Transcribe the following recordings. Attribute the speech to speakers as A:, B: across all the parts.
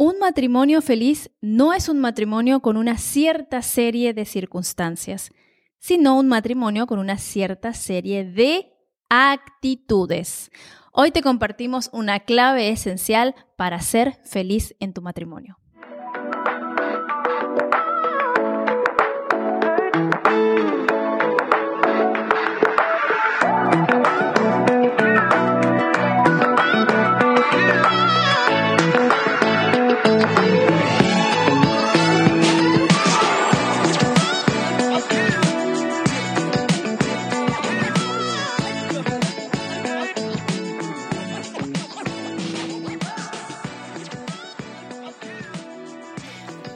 A: Un matrimonio feliz no es un matrimonio con una cierta serie de circunstancias, sino un matrimonio con una cierta serie de actitudes. Hoy te compartimos una clave esencial para ser feliz en tu matrimonio.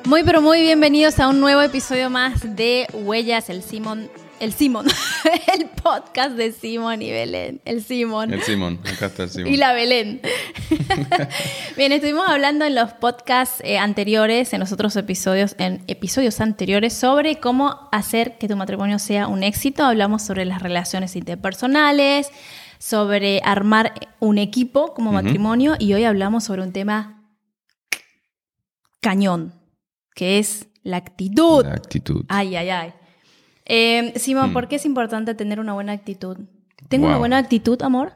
A: Muy pero muy bienvenidos a un nuevo episodio más de Huellas, el Simón, el Simón, el podcast de Simón y Belén, el Simón.
B: El Simón, acá está el Simón.
A: Y la Belén. Bien, estuvimos hablando en los podcasts eh, anteriores, en los otros episodios, en episodios anteriores, sobre cómo hacer que tu matrimonio sea un éxito. Hablamos sobre las relaciones interpersonales, sobre armar un equipo como matrimonio y hoy hablamos sobre un tema cañón que es la actitud.
B: La actitud.
A: Ay, ay, ay. Eh, Simón, hmm. ¿por qué es importante tener una buena actitud? ¿Tengo una buena actitud, amor?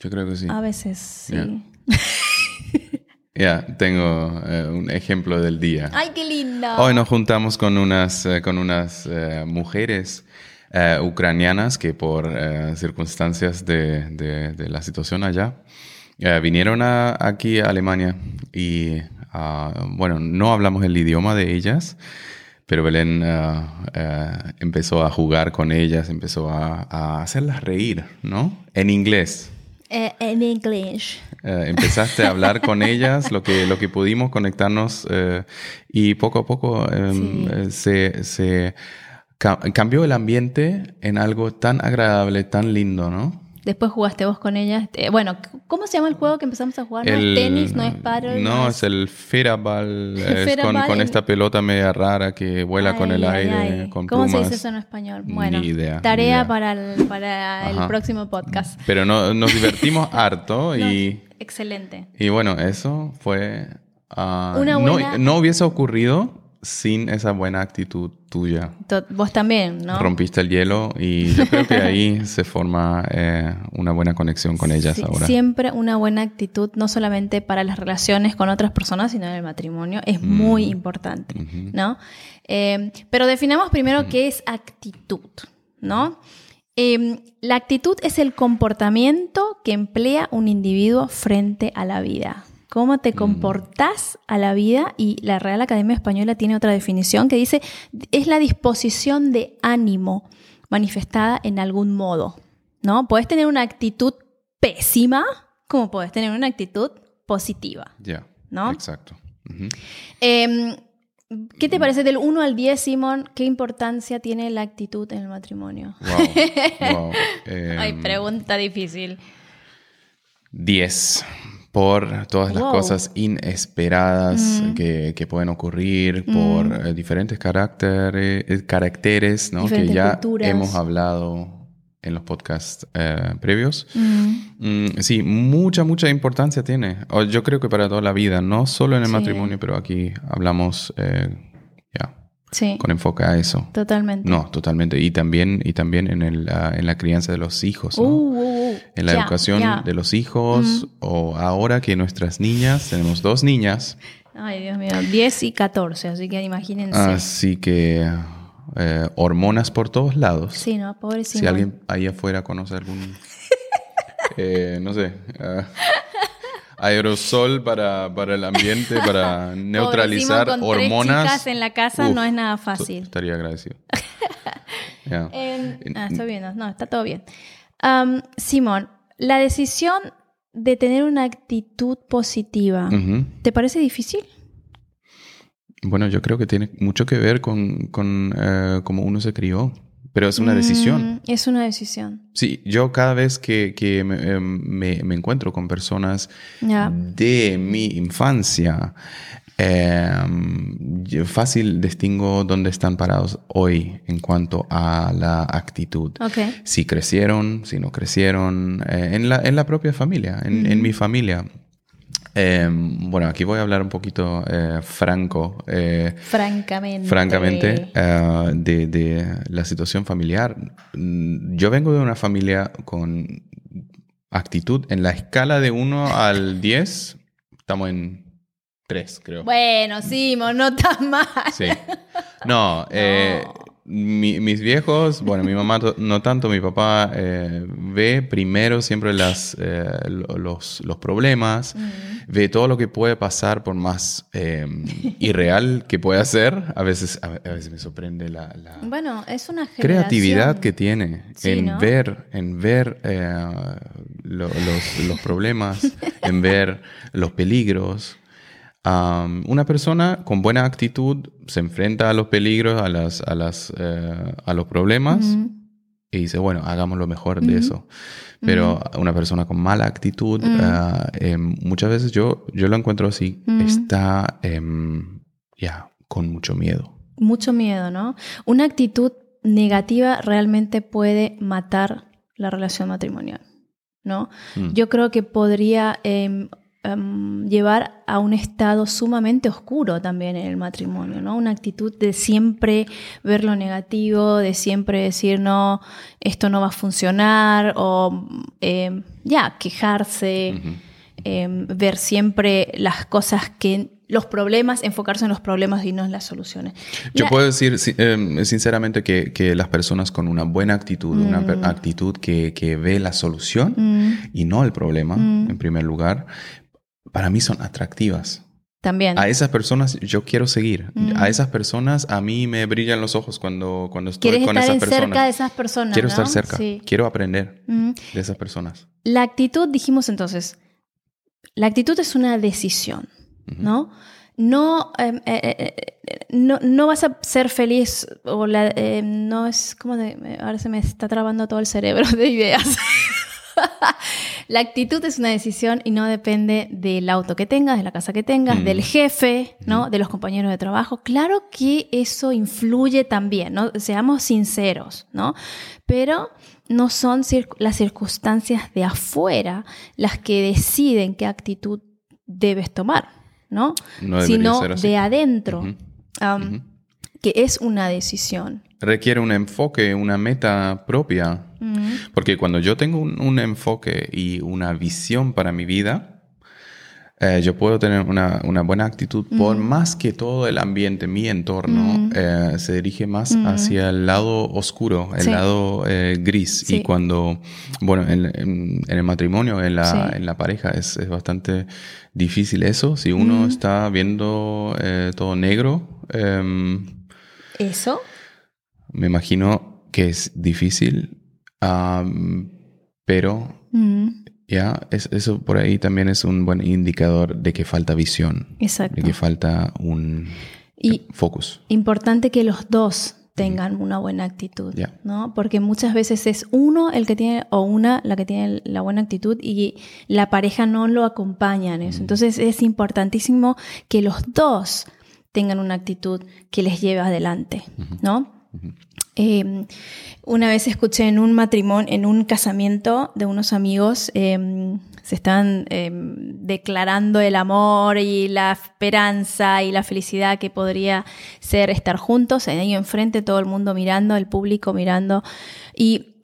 B: Yo creo que sí.
A: A veces, sí.
B: Ya, tengo eh, un ejemplo del día.
A: ¡Ay, qué lindo!
B: Hoy nos juntamos con unas, eh, con unas mujeres ucranianas que por circunstancias de, de, la situación allá vinieron a, aquí a Alemania y Ah, bueno, no hablamos el idioma de ellas, pero Belén ah, ah, empezó a jugar con ellas, empezó a, hacerlas reír, ¿no? En inglés.
A: Eh, en inglés.
B: Eh, empezaste a hablar con ellas, lo que, lo que pudimos conectarnos eh, y poco a poco em, se, se cambió el ambiente en algo tan agradable, tan lindo, ¿no?
A: Después jugaste vos con ella. Eh, bueno, ¿cómo se llama el juego que empezamos a jugar? ¿No es tenis? ¿No es paddle?
B: No, es el Ferabal. Es con, esta pelota media rara que vuela con el aire, con
A: ¿Cómo se dice eso en español? Bueno, idea, tarea para el, para el próximo podcast.
B: Pero no, nos divertimos harto y...
A: excelente.
B: Y bueno, eso fue... Ah, no, no hubiese ocurrido sin esa buena actitud tuya.
A: Vos también, ¿no?
B: Rompiste el hielo y yo creo que ahí se forma eh, una buena conexión con ellas ahora.
A: Siempre una buena actitud, no solamente para las relaciones con otras personas, sino en el matrimonio, es mm. muy importante, ¿no? Eh, pero definamos primero qué es actitud, ¿no? Em, la actitud es el comportamiento que emplea un individuo frente a la vida cómo te mm. comportas a la vida y la Real Academia Española tiene otra definición que dice es la disposición de ánimo manifestada en algún modo, ¿no? Puedes tener una actitud pésima como puedes tener una actitud positiva.
B: Ya.
A: ¿No?
B: Exacto.
A: Em, ¿Qué te parece del 1 al 10, Simón? ¿Qué importancia tiene la actitud en el matrimonio?
B: Wow,
A: Ay, em, pregunta difícil.
B: 10 por todas las cosas inesperadas que, pueden ocurrir, por eh, diferentes caracteres, eh, caracteres ¿no? que ya hemos hablado en los podcasts eh, previos. Mm, sí, mucha, mucha importancia tiene. Yo creo que para toda la vida, no solo en el matrimonio, pero aquí hablamos ya. Con enfoque a eso.
A: Totalmente.
B: No, totalmente. Y también, y también en, el, ah, en la crianza de los hijos. Uh, uh, uh. En la educación de los hijos. O ahora que nuestras niñas, tenemos dos niñas.
A: Ay, Dios mío, 10 y 14, así que imagínense.
B: Así que eh, hormonas por todos lados.
A: Sí, ¿no? Pobrecito.
B: Si alguien ahí afuera conoce algún, eh, no sé, ah, aerosol para, para el ambiente, para neutralizar con hormonas.
A: Tres chicas en la casa no es nada fácil.
B: Estaría agradecido.
A: Em, ah, estoy viendo. No, está todo bien. Simón, la decisión de tener una actitud positiva, ¿te parece difícil?
B: Bueno, yo creo que tiene mucho que ver con, con eh, cómo uno se crió. Pero es una decisión.
A: Mm, es una decisión.
B: Sí, yo cada vez que, que me, em, encuentro con personas de mi infancia, em, fácil distingo dónde están parados hoy en cuanto a la actitud. Si crecieron, si no crecieron, eh, en, la, en la propia familia, en, en mi familia. Em, bueno, aquí voy a hablar un poquito eh, franco.
A: Eh, francamente.
B: Francamente, eh, de, de, la situación familiar. Yo vengo de una familia con actitud. En la escala de 1 al 10, estamos en 3, creo.
A: Bueno, sí, no tan mal.
B: Sí. No, no mis viejos, bueno, mi mamá no tanto, mi papá eh, ve primero siempre las, eh, los, los, problemas, ve todo lo que puede pasar por más em, irreal que pueda ser. A veces, a, veces me sorprende la,
A: bueno, es una
B: creatividad que tiene en ver, en ver eh, los, los problemas, en ver los peligros una persona con buena actitud se enfrenta a los peligros, a, las, a, las, eh, a los problemas y dice, bueno, hagamos lo mejor de eso. Pero una persona con mala actitud, ah, em, muchas veces yo, yo lo encuentro así, está em, ya con mucho miedo.
A: Mucho miedo, ¿no? Una actitud negativa realmente puede matar la relación matrimonial, ¿no? Mm. Yo creo que podría em, llevar a un estado sumamente oscuro también en el matrimonio, ¿no? Una actitud de siempre ver lo negativo, de siempre decir, no, esto no va a funcionar, o em, ya, quejarse, em, ver siempre las cosas que los problemas, enfocarse en los problemas y no en las soluciones.
B: Yo puedo decir sinceramente que, las personas con una buena actitud, una mm. actitud que, ve la solución mm. y no el problema, mm. en primer lugar, para mí son atractivas.
A: También.
B: A esas personas yo quiero seguir. A esas personas a mí me brillan los ojos cuando, cuando estoy con esas personas.
A: estar cerca de esas personas.
B: Quiero estar cerca. Quiero aprender de esas personas.
A: La actitud, dijimos entonces, la actitud es una decisión, ¿no? No, em, eh, eh, no, no, vas a ser feliz o la, em, no es como de, ahora se me está trabando todo el cerebro de ideas. La actitud es una decisión y no depende del auto que tengas, de la casa que tengas, del mm. jefe, ¿no? De los compañeros de trabajo. Claro que eso influye también, ¿no? Seamos sinceros, ¿no? Pero no son las circunstancias de afuera las que deciden qué actitud debes tomar, ¿no? Sino de adentro, que es una decisión
B: requiere un enfoque, una meta propia. Porque cuando yo tengo un, enfoque y una visión para mi vida, eh, yo puedo tener una, buena actitud por más que todo el ambiente, mi entorno, eh, se dirige más hacia el lado oscuro, el lado eh, gris. Y cuando, bueno, en, el matrimonio, en la, en la pareja, es, es, bastante difícil eso. Si uno está viendo todo negro. Em,
A: eso
B: me imagino que es difícil, pero mm. ya, eso por ahí también es un buen indicador de que falta visión.
A: Exacto.
B: De que falta un y focus.
A: Importante que los dos tengan una buena actitud, ¿no? Porque muchas veces es uno el que tiene o una la que tiene la buena actitud y la pareja no lo acompaña en eso. Entonces es importantísimo que los dos tengan una actitud que les lleve adelante, ¿no? Em, una vez escuché en un matrimonio, en un casamiento de unos amigos, em, se están em, declarando el amor y la esperanza y la felicidad que podría ser estar juntos, ahí enfrente todo el mundo mirando, el público mirando, y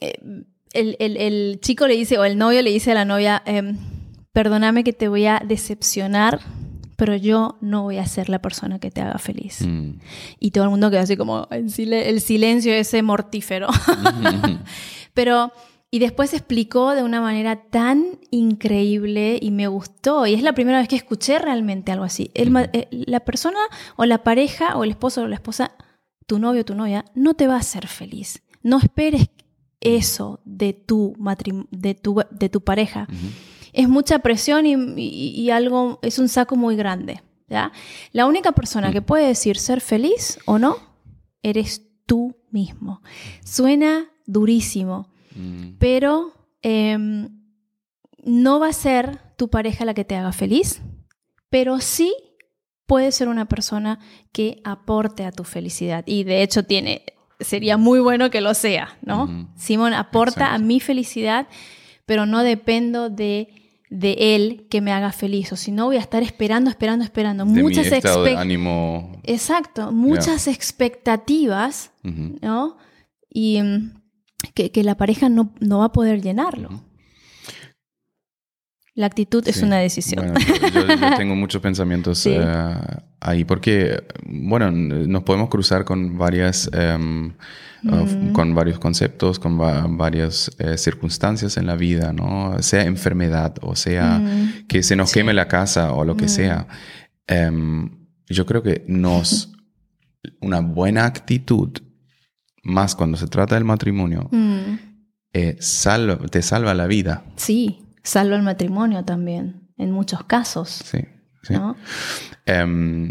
A: el, el, chico le dice, o el novio le dice a la novia, perdóname que te voy a decepcionar pero yo no voy a ser la persona que te haga feliz. Mm. Y todo el mundo queda así como el, silencio ese mortífero. pero, y después explicó de una manera tan increíble y me gustó. Y es la primera vez que escuché realmente algo así. Eh, la persona o la pareja o el esposo o la esposa, tu novio o tu novia, no te va a hacer feliz. No esperes eso de tu, de tu, de tu pareja es mucha presión y, algo, es un saco muy grande. ¿ya? La única persona que mm. puede decir ser feliz o no, eres tú mismo. Suena durísimo, mm. pero em, no va a ser tu pareja la que te haga feliz, pero sí puede ser una persona que aporte a tu felicidad. Y de hecho tiene, sería muy bueno que lo sea, ¿no? Simón aporta a mi felicidad, pero no dependo de de él que me haga feliz, o si no voy a estar esperando, esperando, esperando. muchas
B: ánimo.
A: Exacto, muchas expectativas, ¿no? Y mm, que, la pareja no, no, va a poder llenarlo. La actitud es una decisión.
B: yo, tengo muchos pensamientos eh, ahí, porque, bueno, nos podemos cruzar con varias, em, mm. con varios conceptos, con varias eh, circunstancias en la vida, ¿no? Sea enfermedad o sea mm. que se nos queme la casa o lo que mm. sea. Em, yo creo que nos, una buena actitud, más cuando se trata del matrimonio, eh, te salva la vida.
A: Sí salvo el matrimonio también, en muchos casos.
B: Sí, sí. Em,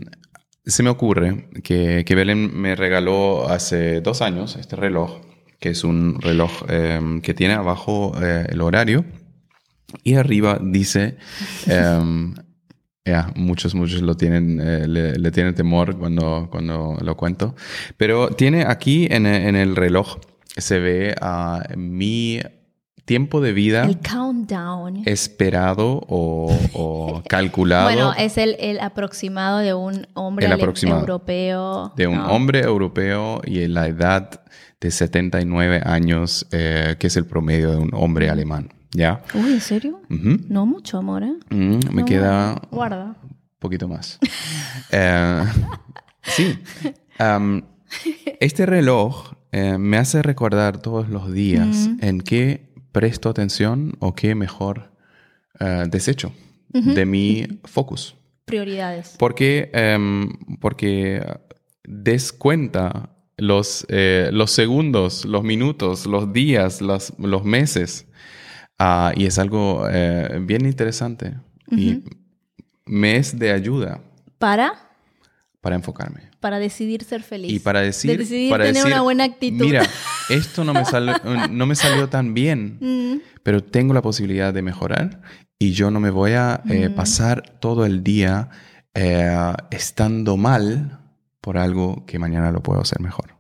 B: se me ocurre que, que, Belén me regaló hace dos años este reloj, que es un reloj em, que tiene abajo eh, el horario y arriba dice... Ya, muchos, muchos lo tienen, eh, le, tienen temor cuando, cuando lo cuento. Pero tiene aquí en, en el reloj, se ve a mi tiempo de vida
A: el countdown
B: esperado o, calculado.
A: bueno, es el, aproximado de un hombre europeo.
B: De un hombre europeo y en la edad de 79 años, eh, que es el promedio de un hombre alemán. ¿Ya?
A: Uy, ¿en serio? No mucho, amor, ¿eh?
B: Mm, me queda...
A: Guarda.
B: Un poquito más. Eh, sí. este reloj eh, me hace recordar todos los días en que presto atención o qué mejor uh, desecho de mi focus.
A: Prioridades.
B: Porque, um, porque descuenta los, eh, los segundos, los minutos, los días, los, los meses. Uh, y es algo eh, bien interesante. Y me es de ayuda.
A: ¿Para?
B: Para enfocarme.
A: Para decidir ser feliz.
B: Y para decir...
A: decidir tener una buena actitud.
B: Mira, esto no me, salió, no me salió tan bien, mm. pero tengo la posibilidad de mejorar y yo no me voy a eh, mm. pasar todo el día eh, estando mal por algo que mañana lo puedo hacer mejor.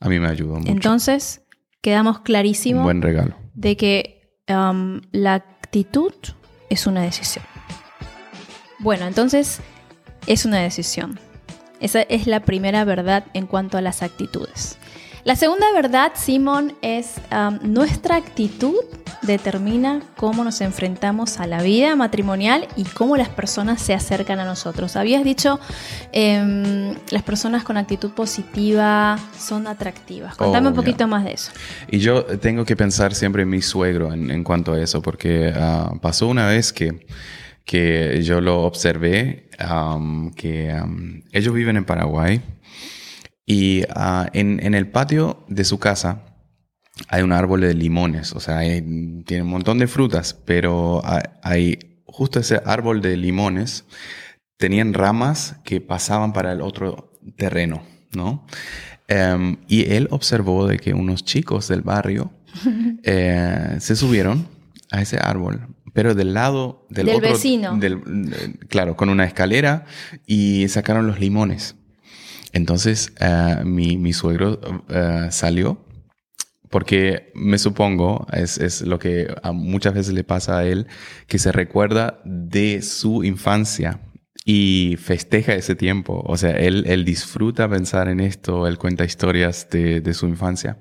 B: A mí me ayudó mucho.
A: Entonces, quedamos clarísimo.
B: buen regalo.
A: De que um, la actitud es una decisión. Bueno, entonces es una decisión. Esa es la primera verdad en cuanto a las actitudes. La segunda verdad, Simón, es um, nuestra actitud determina cómo nos enfrentamos a la vida matrimonial y cómo las personas se acercan a nosotros. Habías dicho, eh, las personas con actitud positiva son atractivas. Contame un poquito más de eso.
B: Y yo tengo que pensar siempre en mi suegro en, cuanto a eso, porque uh, pasó una vez que que yo lo observé, um, que um, ellos viven en Paraguay y uh, en, el patio de su casa hay un árbol de limones, o sea, tiene un montón de frutas, pero hay, justo ese árbol de limones tenían ramas que pasaban para el otro terreno, ¿no? Um, y él observó de que unos chicos del barrio eh, se subieron a ese árbol pero del lado
A: del, otro, vecino.
B: claro, con una escalera y sacaron los limones. Entonces eh, mi, suegro eh, salió porque me supongo, es, lo que muchas veces le pasa a él, que se recuerda de su infancia y festeja ese tiempo. O sea, él, disfruta pensar en esto, él cuenta historias de, su infancia.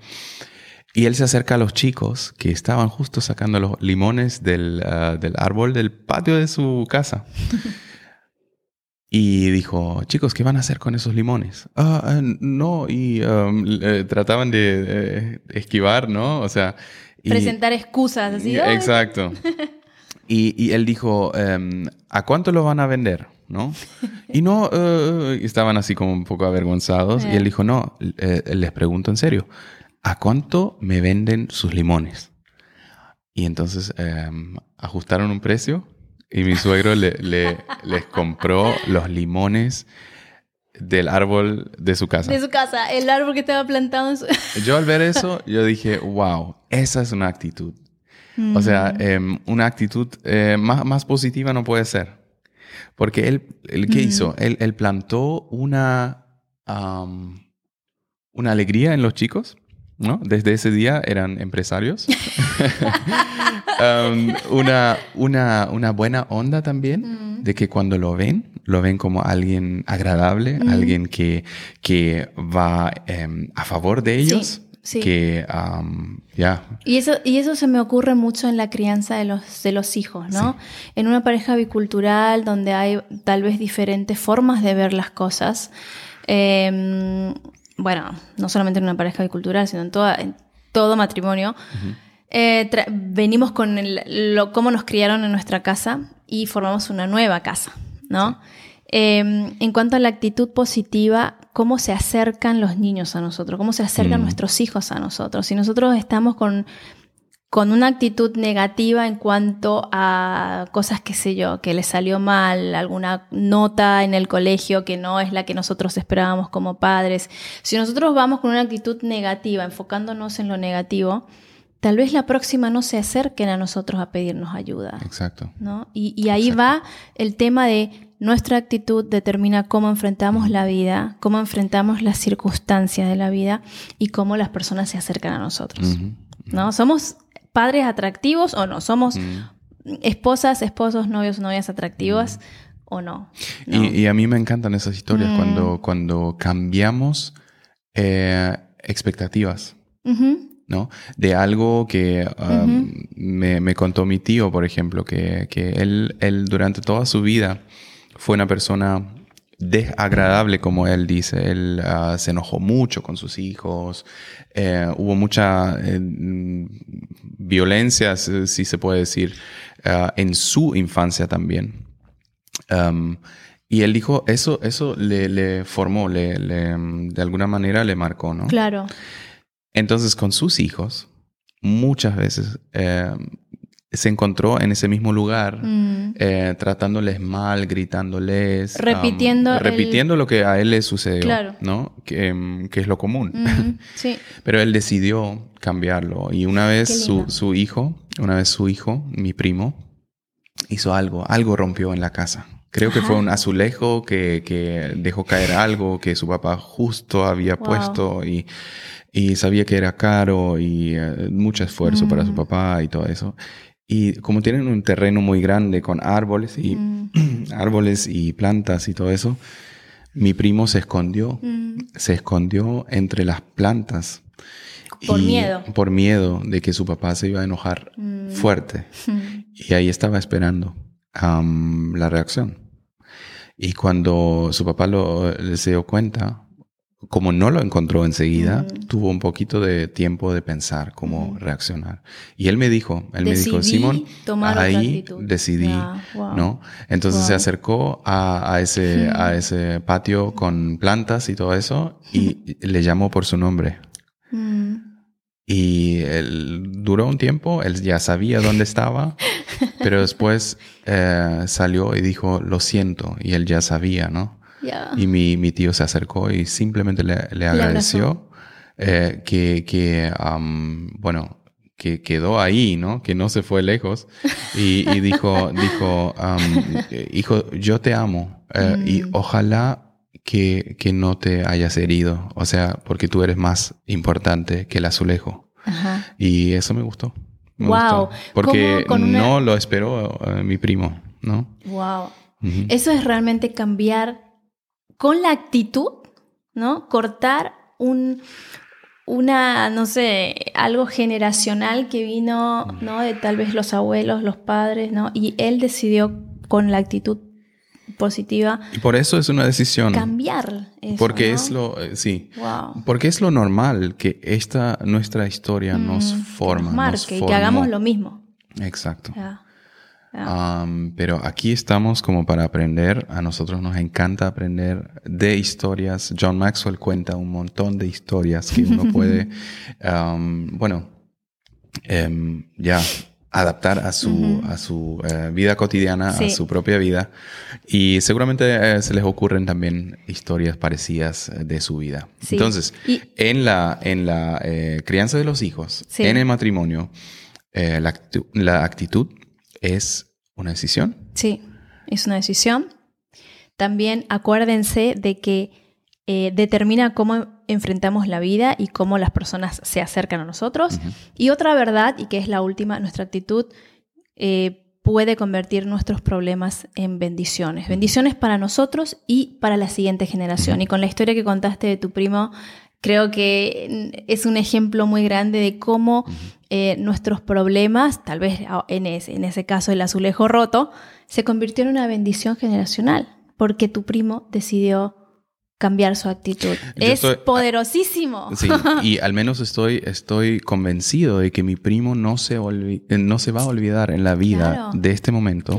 B: Y él se acerca a los chicos que estaban justo sacando los limones del, ah, árbol del patio de su casa. y dijo, chicos, ¿qué van a hacer con esos limones? Ah, ah no, y um, trataban de esquivar, ¿no? O sea...
A: Presentar excusas, así.
B: Exacto. y, él dijo, em, ¿a cuánto lo van a vender? ¿no? Y no, eh, estaban así como un poco avergonzados. Y él dijo, no, eh, les pregunto en serio, ¿a cuánto me venden sus limones? Y entonces em, ajustaron un precio y mi suegro le, les compró los limones del árbol de su casa.
A: De su casa, el árbol que estaba plantado en su...
B: Yo al ver eso, yo dije, wow, esa es una actitud. O sea, em, una actitud eh, más, más, positiva no puede ser. Porque él, ¿qué hizo? Él, plantó una, una alegría en los chicos ¿no? Desde ese día eran empresarios. Um, una, una, una, buena onda también, mm. de que cuando lo ven, lo ven como alguien agradable, mm. alguien que, que va em, a favor de ellos. Sí. Que, um, ya.
A: Y, eso, y eso se me ocurre mucho en la crianza de los, de los hijos, ¿no? En una pareja bicultural donde hay tal vez diferentes formas de ver las cosas. Eh, bueno, no solamente en una pareja bicultural, sino en, toda, en todo matrimonio, eh, venimos con lo, cómo nos criaron en nuestra casa y formamos una nueva casa, ¿no? Em, en cuanto a la actitud positiva, cómo se acercan los niños a nosotros, cómo se acercan mm. nuestros hijos a nosotros. Si nosotros estamos con con una actitud negativa en cuanto a cosas, qué sé yo, que le salió mal, alguna nota en el colegio que no es la que nosotros esperábamos como padres. Si nosotros vamos con una actitud negativa, enfocándonos en lo negativo, tal vez la próxima no se acerquen a nosotros a pedirnos ayuda.
B: Exacto.
A: ¿no? Y, ahí va el tema de nuestra actitud determina cómo enfrentamos la vida, cómo enfrentamos las circunstancias de la vida y cómo las personas se acercan a nosotros. ¿no? Somos padres atractivos o no, somos mm. esposas, esposos, novios, novias atractivas mm. o no.
B: Y, a mí me encantan esas historias mm. cuando, cuando cambiamos eh, expectativas. ¿no? De algo que um, me, contó mi tío, por ejemplo, que, él, él durante toda su vida fue una persona desagradable, como él dice. Él ah, se enojó mucho con sus hijos. Eh, hubo mucha eh, violencia, si se puede decir, ah, en su infancia también. Um, y él dijo, eso, eso le, formó, le, de alguna manera le marcó, ¿no?
A: Claro.
B: Entonces, con sus hijos, muchas veces eh, se encontró en ese mismo lugar, mm. eh, tratándoles mal, gritándoles.
A: Repitiendo.
B: repitiendo lo que a él le sucedió, ¿no? Mm, que, es lo común.
A: Mm, sí.
B: Pero él decidió cambiarlo. Y una vez su, hijo, una vez su hijo, mi primo, hizo algo, algo rompió en la casa. Creo que fue un azulejo que, dejó caer algo que su papá justo había puesto y, sabía que era caro y eh, mucho esfuerzo para su papá y todo eso. Y como tienen un terreno muy grande con árboles y mm. árboles y plantas y todo eso, mi primo se escondió, mm. se escondió entre las plantas.
A: Por miedo.
B: Por miedo de que su papá se iba a enojar mm. fuerte. Y ahí estaba esperando la reacción. Y cuando su papá lo, se dio cuenta, como no lo encontró enseguida, tuvo un poquito de tiempo de pensar cómo reaccionar. Y él me dijo, él me dijo, Simón, ahí decidí, ¿no? Entonces se acercó a, ese, a ese patio con plantas y todo eso y le llamó por su nombre. Mm. Y él duró un tiempo, él ya sabía dónde estaba, pero después eh, salió y dijo, lo siento, y él ya sabía, ¿no? Y mi, mi, tío se acercó y simplemente le, le agradeció eh, que, que bueno, que quedó ahí, ¿no? Que no se fue lejos. Y, y dijo, dijo hijo, yo te amo eh, y mm. ojalá que, que, no te hayas herido. O sea, porque tú eres más importante que el azulejo. Y eso me gustó.
A: wow.
B: Porque no lo esperó eh, mi primo, ¿no?
A: Wow. Eso es realmente cambiar con la actitud, ¿no? Cortar un, una, no sé, algo generacional que vino, ¿no? De tal vez los abuelos, los padres, ¿no? Y él decidió con la actitud positiva.
B: Y por eso es una decisión.
A: Cambiar. Eso,
B: porque es lo, eh, sí. Wow. Porque es lo normal que esta, nuestra historia mm, nos forma.
A: Que marque y que hagamos lo mismo.
B: Exacto pero aquí estamos como para aprender. A nosotros nos encanta aprender de historias. John Maxwell cuenta un montón de historias que uno puede, bueno, em, ya adaptar a su, a su eh, vida cotidiana, a su propia vida. Y seguramente eh, se les ocurren también historias parecidas de su vida. Entonces, en la, en la eh, crianza de los hijos, en el matrimonio, la, la actitud es una decisión.
A: Sí, es una decisión. También acuérdense de que eh, determina cómo enfrentamos la vida y cómo las personas se acercan a nosotros. Y otra verdad, y que es la última, nuestra actitud eh, puede convertir nuestros problemas en bendiciones. Bendiciones para nosotros y para la siguiente generación. Y con la historia que contaste de tu primo, creo que es un ejemplo muy grande de cómo eh, nuestros problemas, tal vez en ese, en ese caso el azulejo roto, se convirtió en una bendición generacional, porque tu primo decidió cambiar su actitud. es poderosísimo.
B: Sí, y al menos estoy, estoy convencido de que mi primo no se, eh, no se va a olvidar en la vida de este momento.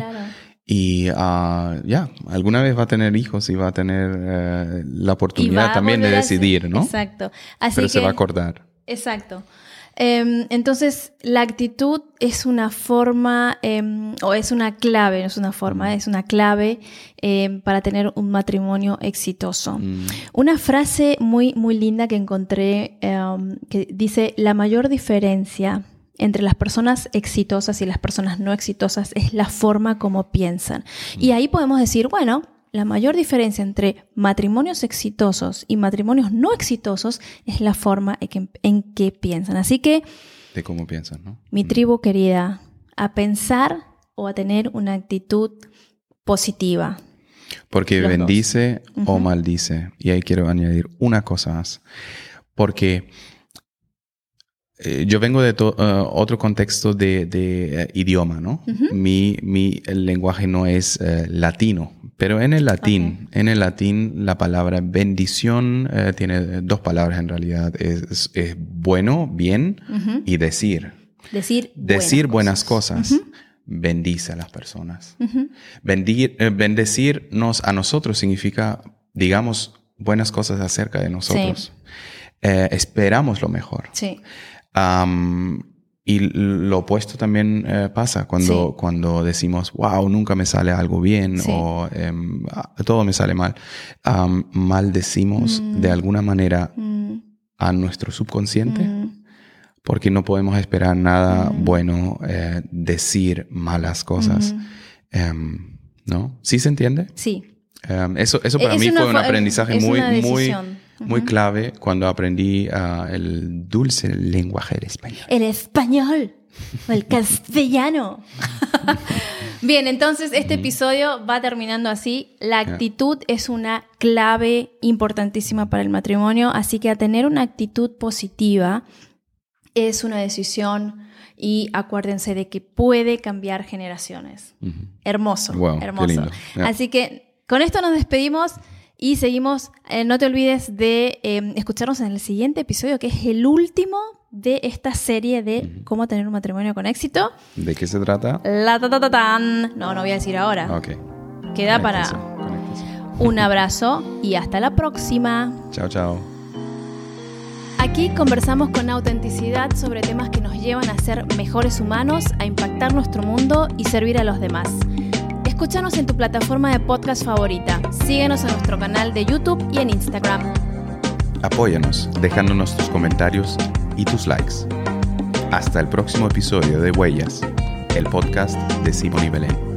B: Y ah, ya, alguna vez va a tener hijos y va a tener eh, la oportunidad también de decidir, ¿no?
A: Exacto.
B: Pero se va a acordar.
A: Exacto. Em, entonces, la actitud es una forma, em, o es una clave, no es una forma, es una clave em, para tener un matrimonio exitoso. Mm. Una frase muy, muy linda que encontré que dice, la mayor diferencia entre las personas exitosas y las personas no exitosas es la forma como piensan. Y ahí podemos decir, bueno, la mayor diferencia entre matrimonios exitosos y matrimonios no exitosos es la forma en que, piensan. Así que...
B: De cómo piensan, ¿no?
A: Mi mm. tribu querida, a pensar o a tener una actitud positiva.
B: Porque bendice o maldice. Y ahí quiero añadir una cosa más. Porque eh, yo vengo de eh, otro contexto de, eh, idioma, ¿no? mi, mi, el lenguaje no es latino, pero en el latín, en el latín la palabra bendición tiene dos palabras en realidad. Es, bueno, bien y decir.
A: Decir,
B: decir buenas cosas. Bendice a las personas. bendecirnos a nosotros significa, digamos, buenas cosas acerca de nosotros. esperamos lo mejor.
A: Sí
B: y lo opuesto también eh, pasa cuando, cuando decimos, wow, nunca me sale algo bien o em, todo me sale mal. maldecimos mm. de alguna manera mm. a nuestro subconsciente mm. porque no podemos esperar nada bueno, eh, decir malas cosas. Em, ¿No? ¿Sí se entiende?
A: Sí.
B: Em, eso, eso para mí fue un aprendizaje muy, muy muy clave cuando aprendí ah, el dulce lenguaje del español.
A: El español o el castellano. Bien, entonces este episodio va terminando así. La actitud es una clave importantísima para el matrimonio, así que a tener una actitud positiva es una decisión y acuérdense de que puede cambiar generaciones. Hermoso, hermoso. Así que con esto nos despedimos. Y seguimos, eh, no te olvides de em, escucharnos en el siguiente episodio, que es el último de esta serie de cómo tener un matrimonio con éxito.
B: ¿De qué se trata?
A: La ta, ta, ta tan. No, no voy a decir ahora.
B: Ok.
A: Queda para un abrazo y hasta la próxima.
B: Chao, chao.
A: Aquí conversamos con autenticidad sobre temas que nos llevan a ser mejores humanos, a impactar nuestro mundo y servir a los demás. Escúchanos en tu plataforma de podcast favorita. Síguenos en nuestro canal de YouTube y en Instagram.
B: Apóyanos dejándonos tus comentarios y tus likes. Hasta el próximo episodio de Huellas, el podcast de Simón y.